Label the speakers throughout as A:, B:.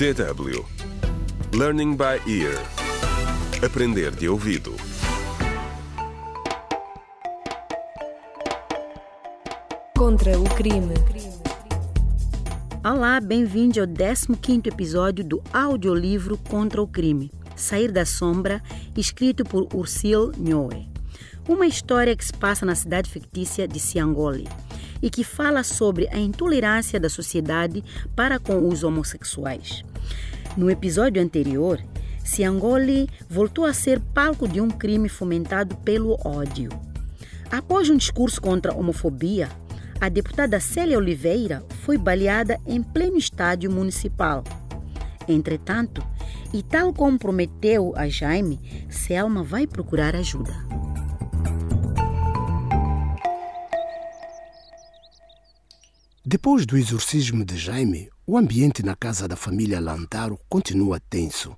A: DW Learning by Ear Aprender de ouvido
B: Contra o crime.
C: Olá, bem-vindo ao 15º episódio do audiolivro Contra o Crime, Sair da Sombra, escrito por Ursil Nhoe. Uma história que se passa na cidade fictícia de Siangoli e que fala sobre a intolerância da sociedade para com os homossexuais. No episódio anterior, Siangoli voltou a ser palco de um crime fomentado pelo ódio. Após um discurso contra a homofobia, a deputada Célia Oliveira foi baleada em pleno estádio municipal. Entretanto, e tal como prometeu a Jaime, Selma vai procurar ajuda.
D: Depois do exorcismo de Jaime, o ambiente na casa da família Lantaro continua tenso.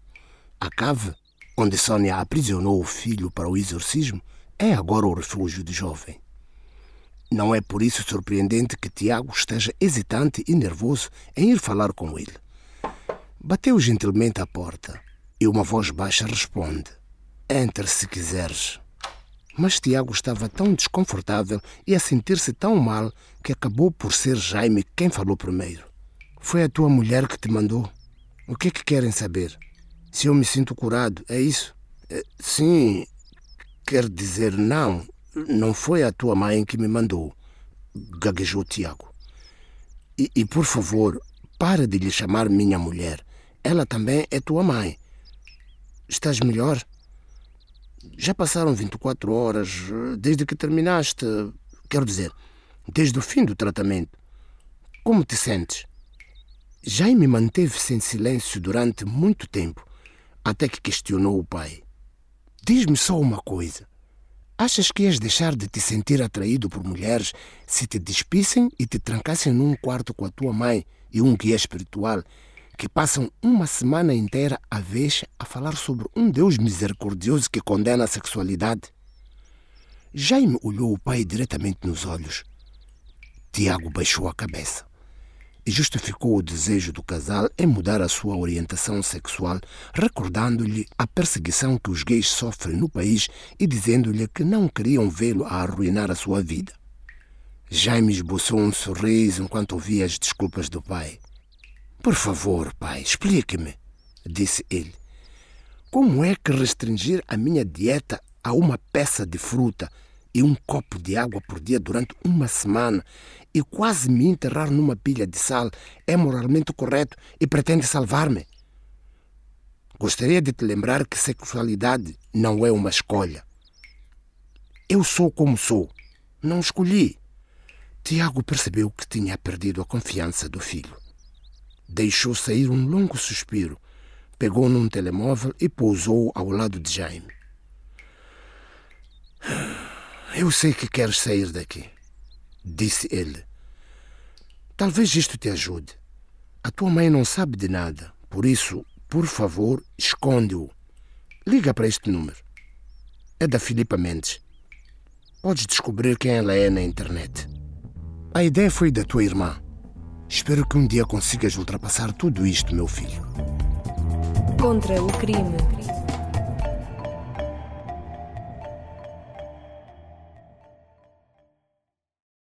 D: A cave, onde Sônia aprisionou o filho para o exorcismo, é agora o refúgio do jovem. Não é por isso surpreendente que Tiago esteja hesitante e nervoso em ir falar com ele. Bateu gentilmente à porta e uma voz baixa responde: Entra se quiseres. Mas Tiago estava tão desconfortável e a sentir-se tão mal que acabou por ser Jaime quem falou primeiro. Foi a tua mulher que te mandou. O que é que querem saber? Se eu me sinto curado, é isso? Eh, sim, quer dizer não. Não foi a tua mãe que me mandou. Gaguejou Tiago. E, e por favor, para de lhe chamar minha mulher. Ela também é tua mãe. Estás melhor? Já passaram 24 horas desde que terminaste. Quero dizer, desde o fim do tratamento. Como te sentes? Jaime manteve-se em silêncio durante muito tempo, até que questionou o pai. Diz-me só uma coisa. Achas que ias deixar de te sentir atraído por mulheres se te despissem e te trancassem num quarto com a tua mãe e um guia espiritual que passam uma semana inteira a vez a falar sobre um Deus misericordioso que condena a sexualidade? Jaime olhou o pai diretamente nos olhos. Tiago baixou a cabeça e justificou o desejo do casal em mudar a sua orientação sexual, recordando-lhe a perseguição que os gays sofrem no país e dizendo-lhe que não queriam vê-lo a arruinar a sua vida. Jaime esboçou um sorriso enquanto ouvia as desculpas do pai. Por favor, pai, explique-me, disse ele. Como é que restringir a minha dieta a uma peça de fruta e um copo de água por dia durante uma semana e quase me enterrar numa pilha de sal é moralmente correto e pretende salvar-me? Gostaria de te lembrar que sexualidade não é uma escolha. Eu sou como sou. Não escolhi. Tiago percebeu que tinha perdido a confiança do filho. Deixou sair um longo suspiro, pegou num telemóvel e pousou ao lado de Jaime. Eu sei que queres sair daqui, disse ele. Talvez isto te ajude. A tua mãe não sabe de nada, por isso, por favor, esconde-o. Liga para este número. É da Filipa Mendes. Podes descobrir quem ela é na internet. A ideia foi da tua irmã. Espero que um dia consigas ultrapassar tudo isto, meu filho.
B: Contra o crime.